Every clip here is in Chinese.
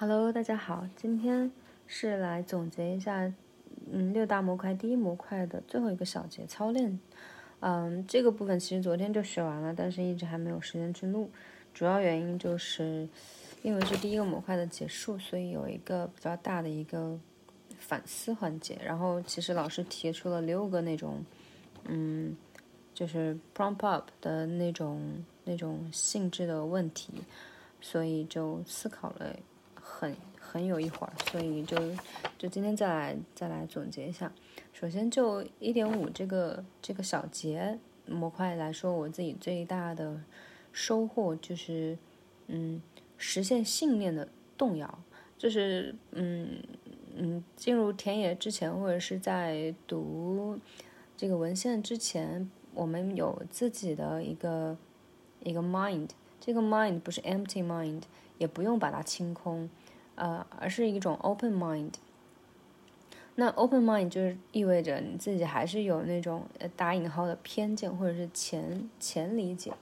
Hello，大家好，今天是来总结一下，嗯，六大模块第一模块的最后一个小节操练。嗯，这个部分其实昨天就学完了，但是一直还没有时间去录。主要原因就是因为是第一个模块的结束，所以有一个比较大的一个反思环节。然后其实老师提出了六个那种，嗯，就是 prompt up 的那种那种性质的问题，所以就思考了。很很有一会儿，所以就就今天再来再来总结一下。首先就一点五这个这个小节模块来说，我自己最大的收获就是，嗯，实现信念的动摇。就是嗯嗯，进入田野之前或者是在读这个文献之前，我们有自己的一个一个 mind。这个 mind 不是 empty mind，也不用把它清空。呃，而是一种 open mind。那 open mind 就是意味着你自己还是有那种呃打引号的偏见或者是前前理解。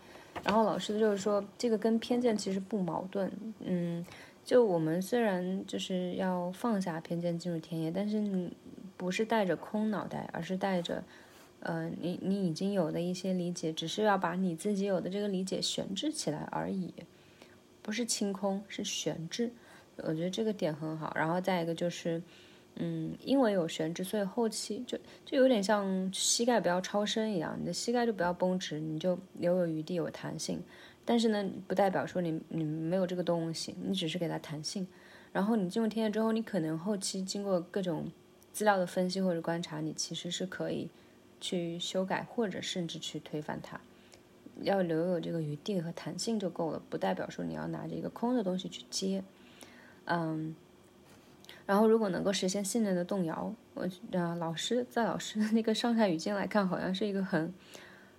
然后老师就是说，这个跟偏见其实不矛盾。嗯，就我们虽然就是要放下偏见进入田野，但是你不是带着空脑袋，而是带着呃你你已经有的一些理解，只是要把你自己有的这个理解悬置起来而已，不是清空，是悬置。我觉得这个点很好，然后再一个就是，嗯，因为有悬置，所以后期就就有点像膝盖不要超伸一样，你的膝盖就不要绷直，你就留有余地，有弹性。但是呢，不代表说你你没有这个东西，你只是给它弹性。然后你进入天野之后，你可能后期经过各种资料的分析或者观察，你其实是可以去修改或者甚至去推翻它。要留有这个余地和弹性就够了，不代表说你要拿着一个空的东西去接。嗯，然后如果能够实现信任的动摇，我啊，老师在老师的那个上下语境来看，好像是一个很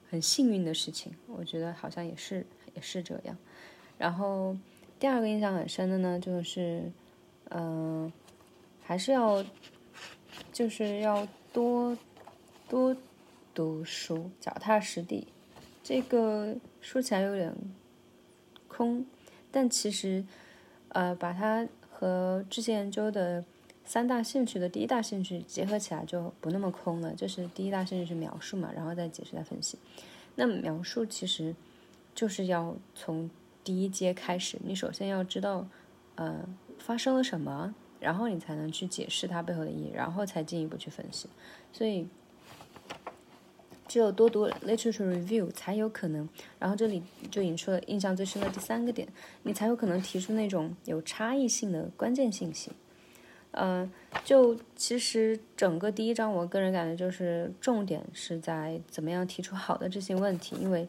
很幸运的事情。我觉得好像也是也是这样。然后第二个印象很深的呢，就是嗯，还是要就是要多多读书，脚踏实地。这个说起来有点空，但其实呃，把它。和之前研究的三大兴趣的第一大兴趣结合起来就不那么空了，就是第一大兴趣是描述嘛，然后再解释再分析。那描述其实就是要从第一阶开始，你首先要知道，呃，发生了什么，然后你才能去解释它背后的意义，然后才进一步去分析。所以。只有多读 literature review 才有可能，然后这里就引出了印象最深的第三个点，你才有可能提出那种有差异性的关键信息。嗯，就其实整个第一章，我个人感觉就是重点是在怎么样提出好的这些问题，因为，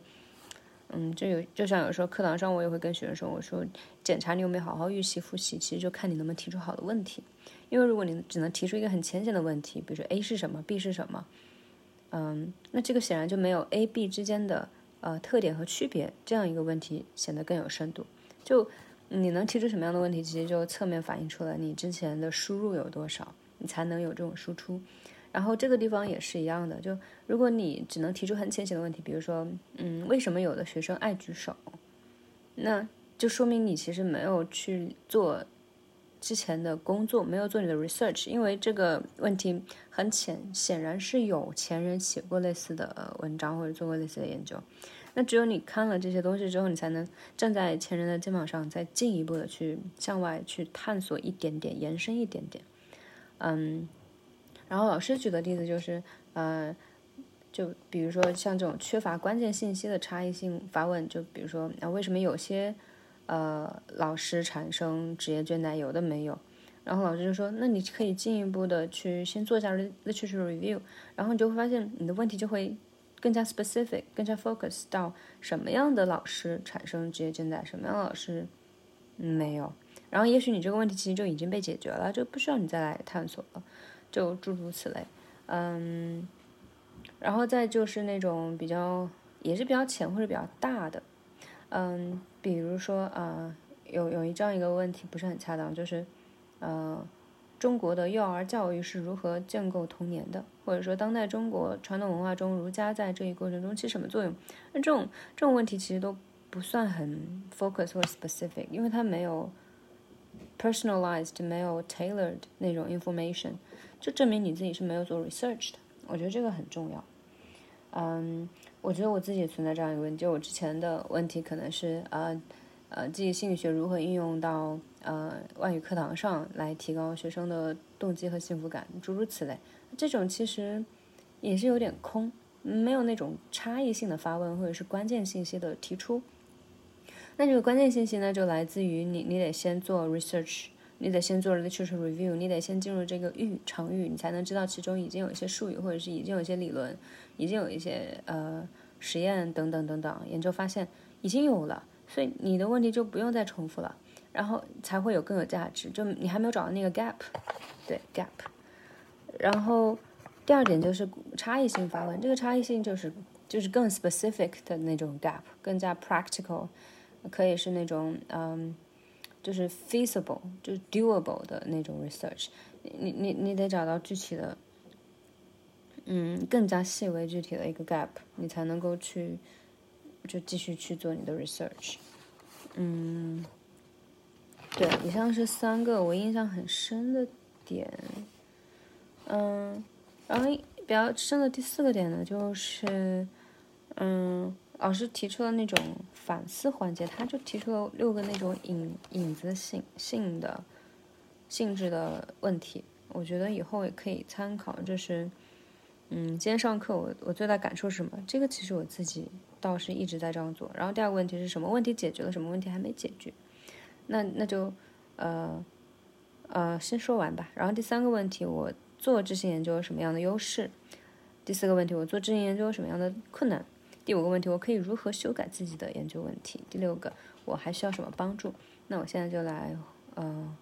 嗯，就有就像有时候课堂上我也会跟学生说，我说检查你有没有好好预习复习，其实就看你能不能提出好的问题，因为如果你只能提出一个很浅显的问题，比如说 A 是什么，B 是什么。嗯，那这个显然就没有 A、B 之间的呃特点和区别这样一个问题显得更有深度。就你能提出什么样的问题，其实就侧面反映出了你之前的输入有多少，你才能有这种输出。然后这个地方也是一样的，就如果你只能提出很浅显的问题，比如说，嗯，为什么有的学生爱举手，那就说明你其实没有去做。之前的工作没有做你的 research，因为这个问题很浅，显然是有前人写过类似的文章或者做过类似的研究。那只有你看了这些东西之后，你才能站在前人的肩膀上，再进一步的去向外去探索一点点，延伸一点点。嗯，然后老师举的例子就是，呃，就比如说像这种缺乏关键信息的差异性发问，就比如说啊，为什么有些呃，老师产生职业倦怠，有的没有。然后老师就说：“那你可以进一步的去先做一下 literature review，然后你就会发现你的问题就会更加 specific，更加 focus 到什么样的老师产生职业倦怠，什么样的老师没有。然后也许你这个问题其实就已经被解决了，就不需要你再来探索了，就诸如此类。嗯，然后再就是那种比较也是比较浅或者比较大的。”嗯，比如说啊，有有一这样一个问题不是很恰当，就是，呃，中国的幼儿教育是如何建构童年的？或者说，当代中国传统文化中，儒家在这一过程中起什么作用？那这种这种问题其实都不算很 focus 或 specific，因为它没有 personalized 没有 tailored 那种 information，就证明你自己是没有做 research 的。我觉得这个很重要。嗯，我觉得我自己存在这样一个问题，就我之前的问题可能是呃呃，记忆心理学如何应用到呃外语课堂上来提高学生的动机和幸福感，诸如此类。这种其实也是有点空，没有那种差异性的发问或者是关键信息的提出。那这个关键信息呢，就来自于你，你得先做 research，你得先做 literature review，你得先进入这个域场域，你才能知道其中已经有一些术语，或者是已经有一些理论，已经有一些呃实验等等等等研究发现已经有了，所以你的问题就不用再重复了，然后才会有更有价值。就你还没有找到那个 gap，对 gap。然后第二点就是差异性发问，这个差异性就是就是更 specific 的那种 gap，更加 practical。可以是那种嗯，就是 feasible，就是 doable 的那种 research。你你你得找到具体的，嗯，更加细微具体的一个 gap，你才能够去就继续去做你的 research。嗯，对，以上是三个我印象很深的点。嗯，然后比较深的第四个点呢，就是嗯。老师提出了那种反思环节，他就提出了六个那种影影子性性的性质的问题，我觉得以后也可以参考。就是，嗯，今天上课我我最大感受是什么？这个其实我自己倒是一直在这样做。然后第二个问题是什么问题解决了，什么问题还没解决？那那就呃呃先说完吧。然后第三个问题，我做这些研究有什么样的优势？第四个问题，我做这些研究有什么样的困难？第五个问题，我可以如何修改自己的研究问题？第六个，我还需要什么帮助？那我现在就来，呃，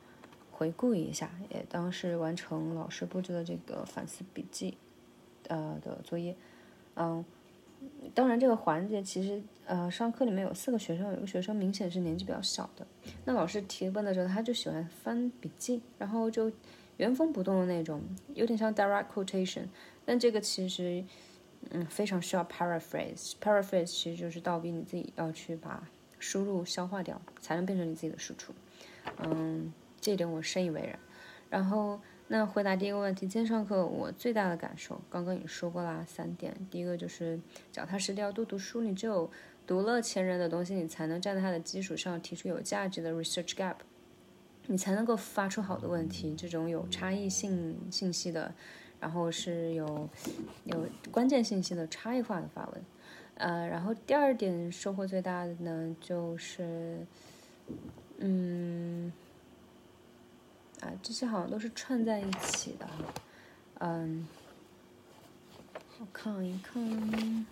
回顾一下，也当时完成老师布置的这个反思笔记，呃的作业。嗯，当然这个环节其实，呃，上课里面有四个学生，有个学生明显是年纪比较小的。那老师提问的时候，他就喜欢翻笔记，然后就原封不动的那种，有点像 direct quotation。但这个其实。嗯，非常需要 paraphrase。paraphrase 其实就是倒逼你自己要去把输入消化掉，才能变成你自己的输出。嗯，这点我深以为然。然后，那回答第一个问题，今天上课我最大的感受，刚刚也说过啦，三点。第一个就是脚踏实地要多读书，你只有读了前人的东西，你才能站在他的基础上提出有价值的 research gap，你才能够发出好的问题，这种有差异性信息的。然后是有有关键信息的差异化的发文，呃，然后第二点收获最大的呢，就是，嗯，啊，这些好像都是串在一起的，嗯，我看一看，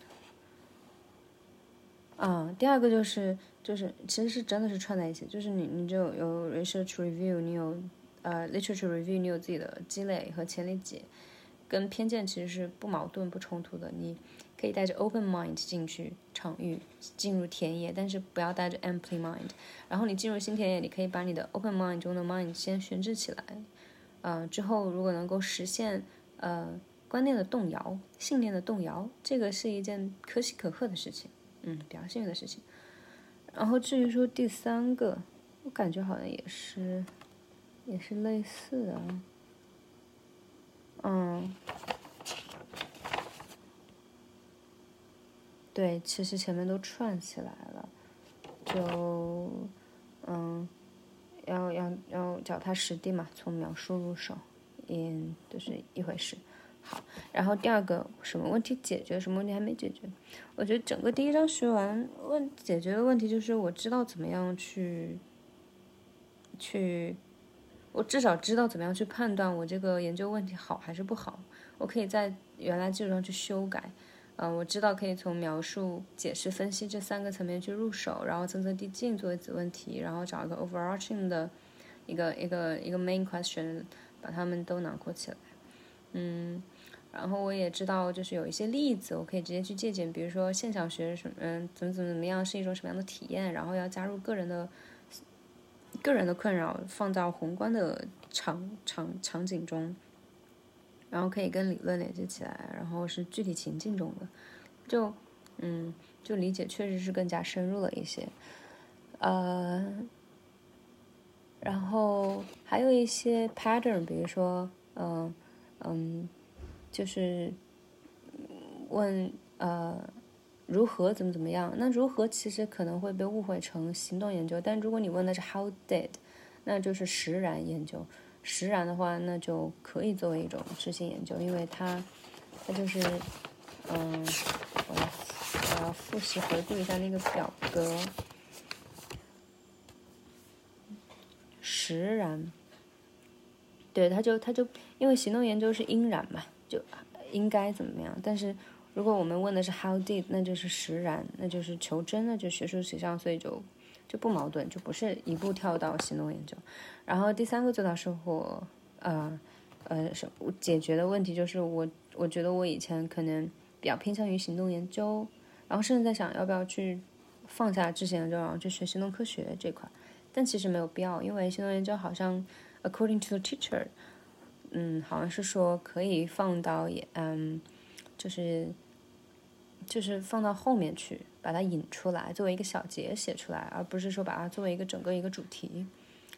啊，第二个就是就是其实是真的是串在一起，就是你你就有 research review，你有呃 literature review，你有自己的积累和前理解。跟偏见其实是不矛盾、不冲突的。你可以带着 open mind 进去场域，进入田野，但是不要带着 empty mind。然后你进入新田野，你可以把你的 open mind 中的 mind 先悬置起来。呃，之后如果能够实现呃观念的动摇、信念的动摇，这个是一件可喜可贺的事情，嗯，比较幸运的事情。然后至于说第三个，我感觉好像也是，也是类似的。嗯，对，其实前面都串起来了，就嗯，要要要脚踏实地嘛，从描述入手，嗯，就是一回事。好，然后第二个，什么问题解决，什么问题还没解决？我觉得整个第一章学完，问解决的问题就是我知道怎么样去去。我至少知道怎么样去判断我这个研究问题好还是不好。我可以在原来基础上去修改。嗯，我知道可以从描述、解释、分析这三个层面去入手，然后层层递进作为子问题，然后找一个 overarching 的一个一个一个 main question，把它们都囊括起来。嗯，然后我也知道就是有一些例子我可以直接去借鉴，比如说现象学什么，嗯，怎么怎么怎么样是一种什么样的体验，然后要加入个人的。个人的困扰放到宏观的场场场景中，然后可以跟理论连接起来，然后是具体情境中的，就嗯，就理解确实是更加深入了一些，呃，然后还有一些 pattern，比如说，嗯嗯，就是问呃如何怎么怎么样。那如何其实可能会被误会成行动研究，但如果你问的是 how did，那就是实然研究。实然的话，那就可以作为一种执行研究，因为它它就是嗯，我要我要复习回顾一下那个表格。实然，对，他就他就因为行动研究是应然嘛，就应该怎么样？但是如果我们问的是 how did，那就是实然，那就是求真，那就学术取向，所以就就不矛盾，就不是一步跳到行动研究。然后第三个最大收获，呃呃，是解决的问题就是我我觉得我以前可能比较偏向于行动研究，然后甚至在想要不要去放下知识研究，然后去学行动科学这块。但其实没有必要，因为行动研究好像，according to the teacher，嗯，好像是说可以放到也，嗯，就是，就是放到后面去，把它引出来，作为一个小节写出来，而不是说把它作为一个整个一个主题。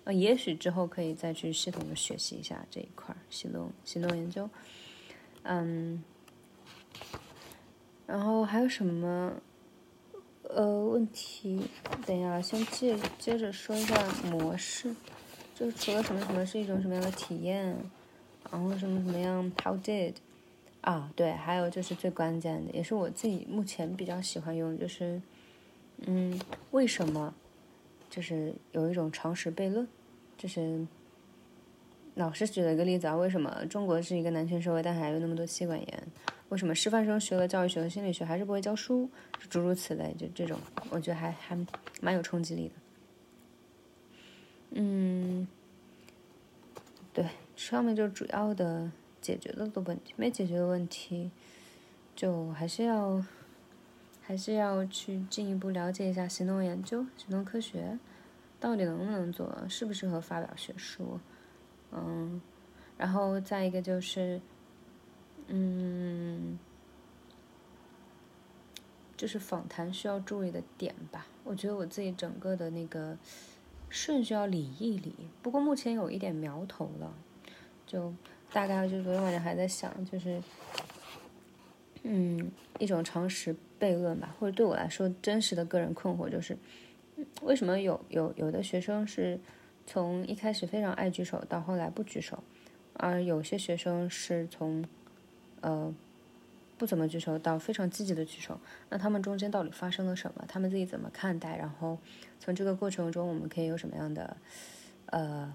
呃，也许之后可以再去系统的学习一下这一块行动行动研究，嗯，然后还有什么？呃，问题，等一下，先接接着说一下模式，就是除了什么什么是一种什么样的体验，然后什么什么样，how did，啊，对，还有就是最关键的，也是我自己目前比较喜欢用，就是，嗯，为什么，就是有一种常识悖论，就是，老师举了一个例子啊，为什么中国是一个男权社会，但还有那么多妻管严？为什么师范生学了教育学和心理学还是不会教书？诸如此类，就这种，我觉得还还蛮有冲击力的。嗯，对，上面就主要的解决了的问题，没解决的问题，就还是要还是要去进一步了解一下行动研究、行动科学到底能不能做，适不适合发表学术。嗯，然后再一个就是。嗯，就是访谈需要注意的点吧。我觉得我自己整个的那个顺序要理一理。不过目前有一点苗头了，就大概就昨天晚上还在想，就是嗯，一种常识悖论吧，或者对我来说真实的个人困惑就是，为什么有有有的学生是从一开始非常爱举手，到后来不举手，而有些学生是从呃，不怎么举手到非常积极的举手，那他们中间到底发生了什么？他们自己怎么看待？然后从这个过程中，我们可以有什么样的呃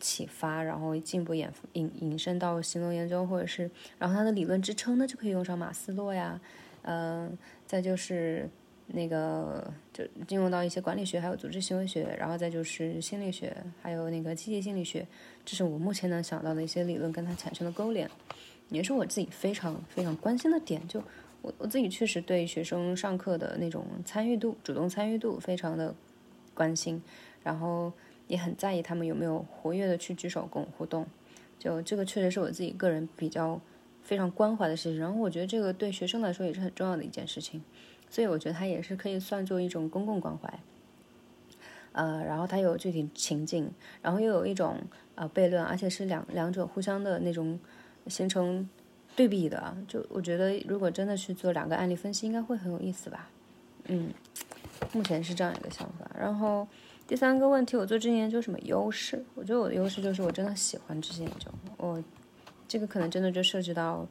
启发？然后进一步引引引申到行动研究，或者是然后他的理论支撑呢，就可以用上马斯洛呀，嗯，再就是那个就进入到一些管理学，还有组织行为学，然后再就是心理学，还有那个积极心理学，这是我目前能想到的一些理论跟它产生的勾连。也是我自己非常非常关心的点，就我我自己确实对学生上课的那种参与度、主动参与度非常的关心，然后也很在意他们有没有活跃的去举手跟我互动，就这个确实是我自己个人比较非常关怀的事情。然后我觉得这个对学生来说也是很重要的一件事情，所以我觉得它也是可以算作一种公共关怀。呃，然后它有具体情境，然后又有一种呃悖论，而且是两两者互相的那种。形成对比的，就我觉得，如果真的去做两个案例分析，应该会很有意思吧。嗯，目前是这样一个想法。然后第三个问题，我做这些研究什么优势？我觉得我的优势就是我真的喜欢这些研究。我这个可能真的就涉及到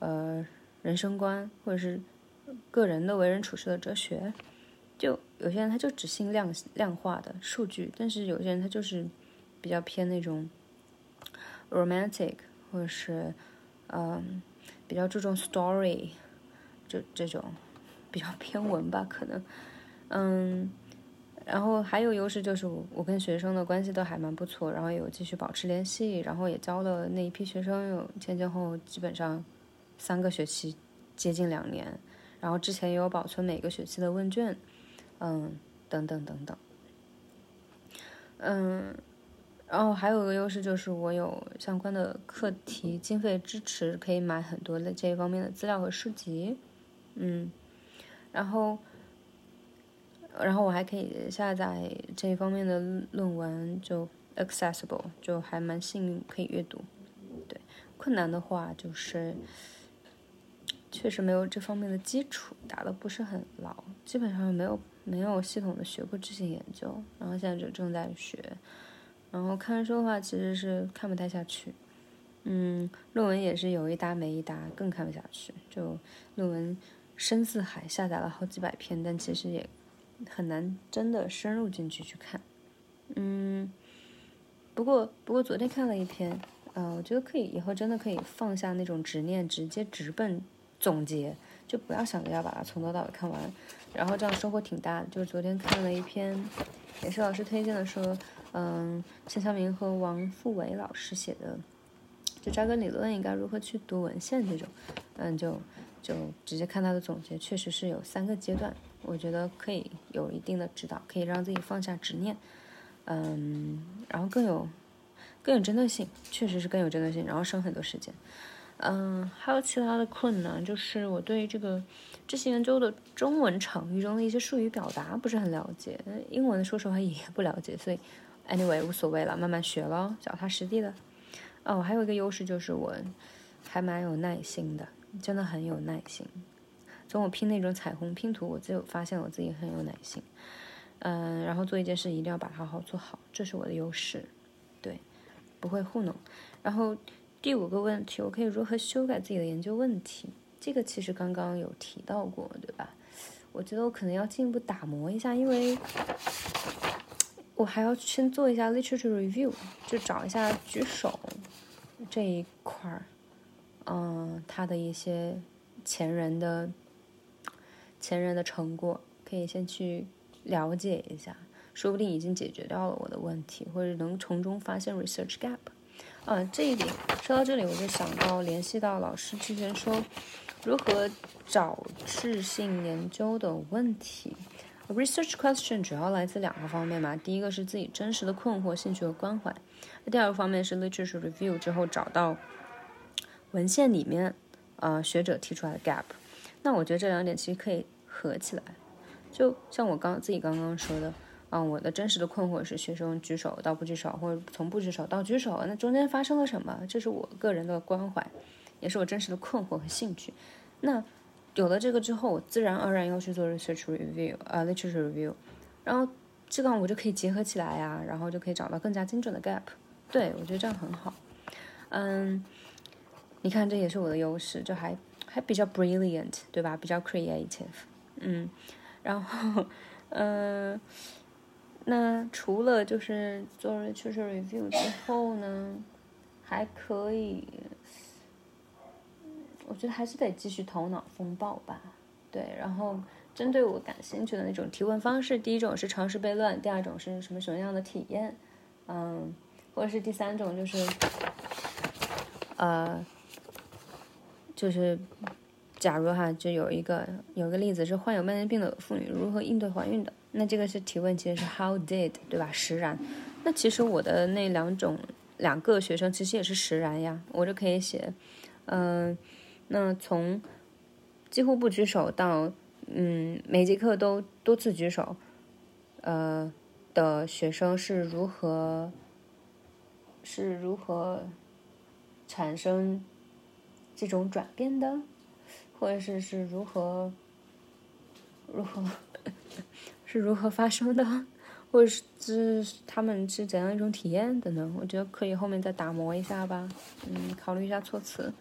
呃人生观，或者是个人的为人处事的哲学。就有些人他就只信量量化的数据，但是有些人他就是比较偏那种 romantic。或者是，嗯，比较注重 story，就这种比较偏文吧，可能，嗯，然后还有优势就是我我跟学生的关系都还蛮不错，然后有继续保持联系，然后也教了那一批学生有前前后后基本上三个学期，接近两年，然后之前也有保存每个学期的问卷，嗯，等等等等，嗯。然后还有一个优势就是我有相关的课题经费支持，可以买很多的这一方面的资料和书籍，嗯，然后，然后我还可以下载这一方面的论文，就 accessible，就还蛮幸运可以阅读。对，困难的话就是确实没有这方面的基础，打的不是很牢，基本上没有没有系统的学过这些研究，然后现在就正在学。然后看书的话，其实是看不太下去。嗯，论文也是有一搭没一搭，更看不下去。就论文深似海，下载了好几百篇，但其实也。很难真的深入进去去看，嗯，不过不过昨天看了一篇，呃，我觉得可以以后真的可以放下那种执念，直接直奔总结，就不要想着要把它从头到尾看完，然后这样收获挺大的。就是昨天看了一篇，也是老师推荐的，说，嗯，钱晓明和王富伟老师写的，就扎根理论应该如何去读文献这种，嗯，就就直接看他的总结，确实是有三个阶段。我觉得可以有一定的指导，可以让自己放下执念，嗯，然后更有更有针对性，确实是更有针对性，然后省很多时间，嗯，还有其他的困难，就是我对这个这些研究的中文场域中的一些术语表达不是很了解，英文说实话也不了解，所以 anyway 无所谓了，慢慢学咯，脚踏实地的。哦，还有一个优势就是我还蛮有耐心的，真的很有耐心。从我拼那种彩虹拼图，我就发现我自己很有耐心，嗯，然后做一件事一定要把它好好做好，这是我的优势，对，不会糊弄。然后第五个问题，我可以如何修改自己的研究问题？这个其实刚刚有提到过，对吧？我觉得我可能要进一步打磨一下，因为我还要先做一下 literature review，就找一下举手这一块儿，嗯，他的一些前人的。前人的成果可以先去了解一下，说不定已经解决掉了我的问题，或者能从中发现 research gap。啊，这一点说到这里，我就想到联系到老师之前说如何找质性研究的问题。research question 主要来自两个方面嘛，第一个是自己真实的困惑、兴趣和关怀，第二个方面是 literature review 之后找到文献里面啊学者提出来的 gap。那我觉得这两点其实可以。合起来，就像我刚自己刚刚说的，啊，我的真实的困惑是学生举手到不举手，或者从不举手到举手，那中间发生了什么？这是我个人的关怀，也是我真实的困惑和兴趣。那有了这个之后，我自然而然要去做 research review，啊，literature review，然后这个我就可以结合起来呀，然后就可以找到更加精准的 gap。对我觉得这样很好。嗯，你看这也是我的优势，就还还比较 brilliant，对吧？比较 creative。嗯，然后，嗯，那除了就是做 literature review 之后呢，还可以，我觉得还是得继续头脑风暴吧。对，然后针对我感兴趣的那种提问方式，第一种是常识悖论，第二种是什么什么样的体验，嗯，或者是第三种就是，呃，就是。假如哈，就有一个有个例子是患有慢性病的妇女如何应对怀孕的，那这个是提问，其实是 How did 对吧？实然。那其实我的那两种两个学生其实也是实然呀，我就可以写，嗯，那从几乎不举手到嗯每节课都多次举手，呃的学生是如何是如何产生这种转变的？或者是是如何，如何 是如何发生的，或者是是他们是怎样一种体验的呢？我觉得可以后面再打磨一下吧，嗯，考虑一下措辞，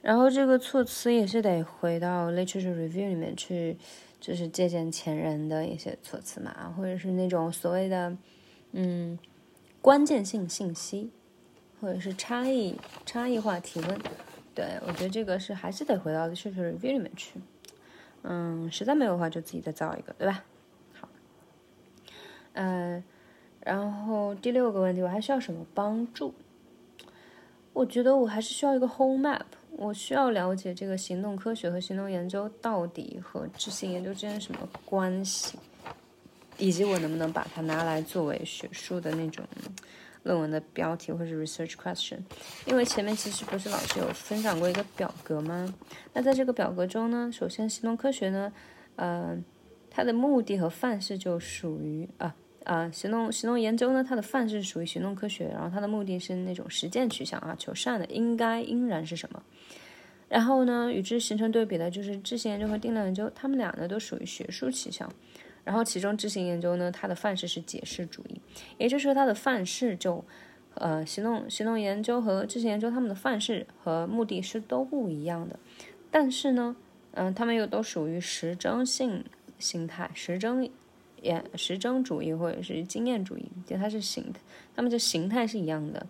然后这个措辞也是得回到 literature review 里面去，就是借鉴前人的一些措辞嘛，或者是那种所谓的嗯关键性信息，或者是差异差异化提问。对，我觉得这个是还是得回到学术 review 里面去，嗯，实在没有的话就自己再造一个，对吧？好，嗯，然后第六个问题，我还需要什么帮助？我觉得我还是需要一个 whole map，我需要了解这个行动科学和行动研究到底和执行研究之间什么关系，以及我能不能把它拿来作为学术的那种。论文的标题或者是 research question，因为前面其实不是老师有分享过一个表格吗？那在这个表格中呢，首先行动科学呢，呃，它的目的和范式就属于啊啊，行动行动研究呢，它的范式属于行动科学，然后它的目的是那种实践取向啊，求善的，应该应然是什么？然后呢，与之形成对比的就是知行研究和定量研究，他们俩呢都属于学术取向。然后其中知行研究呢，它的范式是解释主义，也就是说它的范式就，呃，行动行动研究和知行研究他们的范式和目的是都不一样的。但是呢，嗯，他们又都属于实证性心态，实证也实证主义或者是经验主义，就它是形，他们的形态是一样的，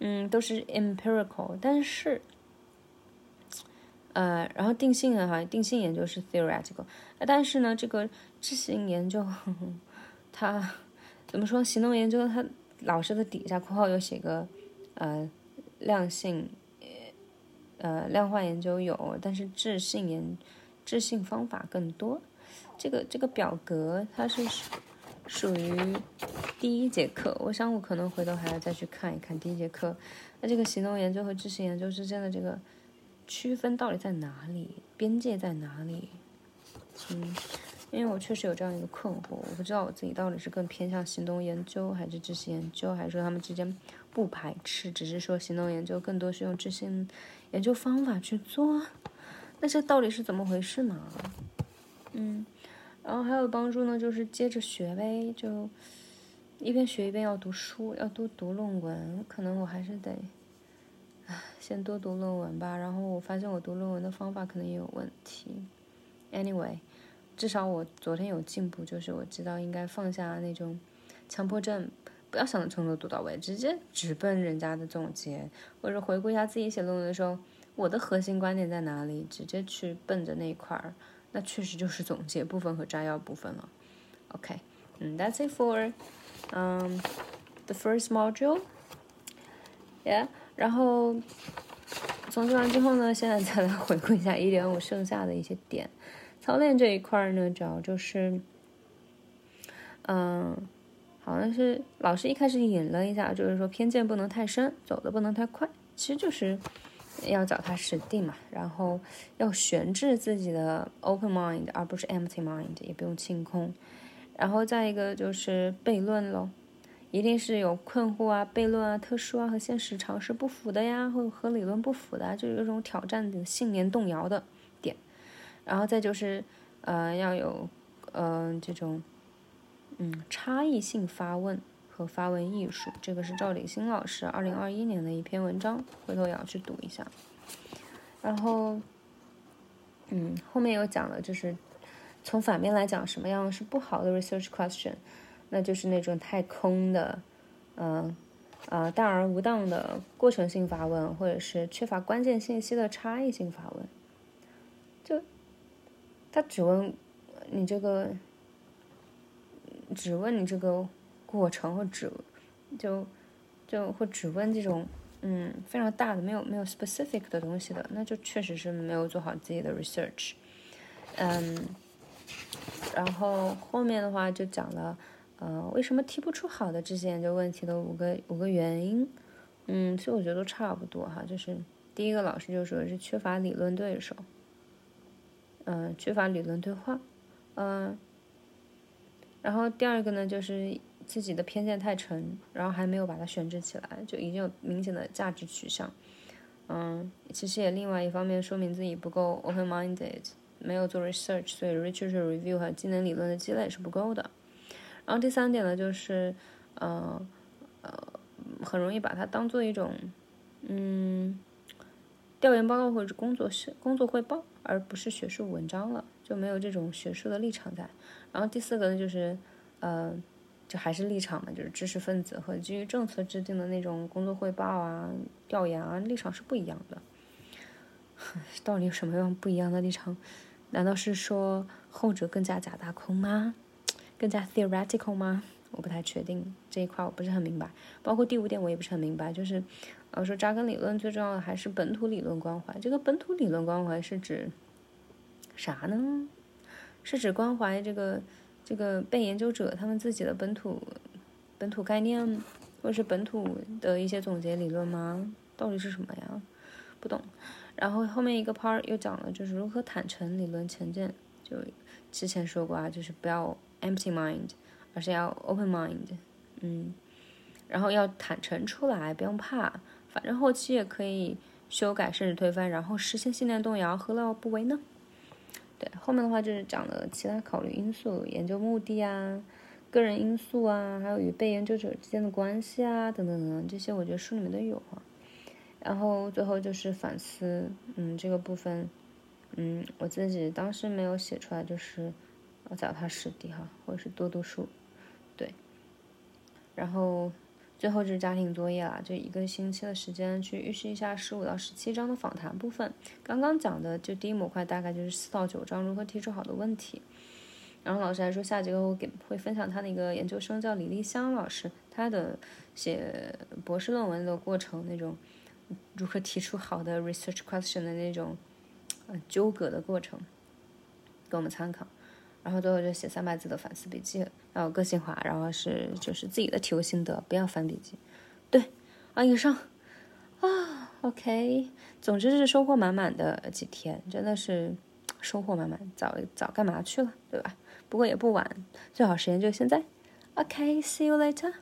嗯，都是 empirical，但是。呃，然后定性啊，哈，定性研究是 theoretical，但是呢，这个知性研究，它怎么说？行动研究它老师的底下括号有写个呃量性，呃量化研究有，但是质性研质性方法更多。这个这个表格它是属于第一节课，我想我可能回头还要再去看一看第一节课。那这个行动研究和知行研究之间的这个。区分到底在哪里？边界在哪里？嗯，因为我确实有这样一个困惑，我不知道我自己到底是更偏向行动研究还是知识研究，还是说他们之间不排斥，只是说行动研究更多是用知识研究方法去做。那这到底是怎么回事呢？嗯，然后还有帮助呢，就是接着学呗，就一边学一边要读书，要多读论文。可能我还是得。先多读论文吧，然后我发现我读论文的方法可能也有问题。Anyway，至少我昨天有进步，就是我知道应该放下那种强迫症，不要想着从头读到尾，直接直奔人家的总结，或者回顾一下自己写论文的时候，我的核心观点在哪里，直接去奔着那一块儿，那确实就是总结部分和摘要部分了。OK，嗯，That's it for um the first module，yeah。然后，总结完之后呢，现在再来回顾一下一点五剩下的一些点。操练这一块呢，主要就是，嗯，好像是老师一开始引了一下，就是说偏见不能太深，走的不能太快，其实就是要脚踏实地嘛。然后要悬置自己的 open mind，而不是 empty mind，也不用清空。然后再一个就是悖论喽。一定是有困惑啊、悖论啊、特殊啊和现实常识不符的呀，或者和理论不符的，啊就有种挑战的信念动摇的点。然后再就是，呃，要有，呃，这种，嗯，差异性发问和发问艺术。这个是赵立新老师二零二一年的一篇文章，回头也要去读一下。然后，嗯，后面有讲了，就是从反面来讲，什么样是不好的 research question。那就是那种太空的，嗯，啊，大而无当的过程性发问，或者是缺乏关键信息的差异性发问。就他只问你这个，只问你这个过程，或只就就或只问这种嗯非常大的没有没有 specific 的东西的，那就确实是没有做好自己的 research。嗯，然后后面的话就讲了。呃，为什么提不出好的这些研究问题的五个五个原因？嗯，其实我觉得都差不多哈。就是第一个，老师就说是缺乏理论对手，嗯，缺乏理论对话，嗯。然后第二个呢，就是自己的偏见太沉，然后还没有把它悬置起来，就已经有明显的价值取向。嗯，其实也另外一方面说明自己不够 open-minded，没有做 research，所以 literature review 和技能理论的积累是不够的。然后第三点呢，就是，呃，呃，很容易把它当做一种，嗯，调研报告或者工作是工作汇报，而不是学术文章了，就没有这种学术的立场在。然后第四个呢，就是，呃，就还是立场嘛，就是知识分子和基于政策制定的那种工作汇报啊、调研啊，立场是不一样的。到底有什么样不一样的立场？难道是说后者更加假大空吗？更加 theoretical 吗？我不太确定这一块，我不是很明白。包括第五点，我也不是很明白。就是，我说扎根理论最重要的还是本土理论关怀。这个本土理论关怀是指啥呢？是指关怀这个这个被研究者他们自己的本土本土概念，或者是本土的一些总结理论吗？到底是什么呀？不懂。然后后面一个 part 又讲了，就是如何坦诚理论前见，就。之前说过啊，就是不要 empty mind，而是要 open mind，嗯，然后要坦诚出来，不用怕，反正后期也可以修改甚至推翻，然后实现信念动摇，何乐而不为呢？对，后面的话就是讲了其他考虑因素、研究目的啊、个人因素啊，还有与被研究者之间的关系啊，等等等等，这些我觉得书里面都有啊。然后最后就是反思，嗯，这个部分，嗯，我自己当时没有写出来，就是脚踏实地哈，或者是多读书，对。然后。最后就是家庭作业了，就一个星期的时间去预习一下十五到十七章的访谈部分。刚刚讲的就第一模块大概就是四到九章如何提出好的问题。然后老师还说下节课我给会分享他的一个研究生叫李丽香老师，他的写博士论文的过程那种如何提出好的 research question 的那种纠葛的过程，给我们参考。然后最后就写三百字的反思笔记，要个性化，然后是就是自己的体悟心得，不要翻笔记。对，啊，以上啊，OK，总之是收获满满的几天，真的是收获满满。早早干嘛去了，对吧？不过也不晚，最好时间就现在。OK，see you later。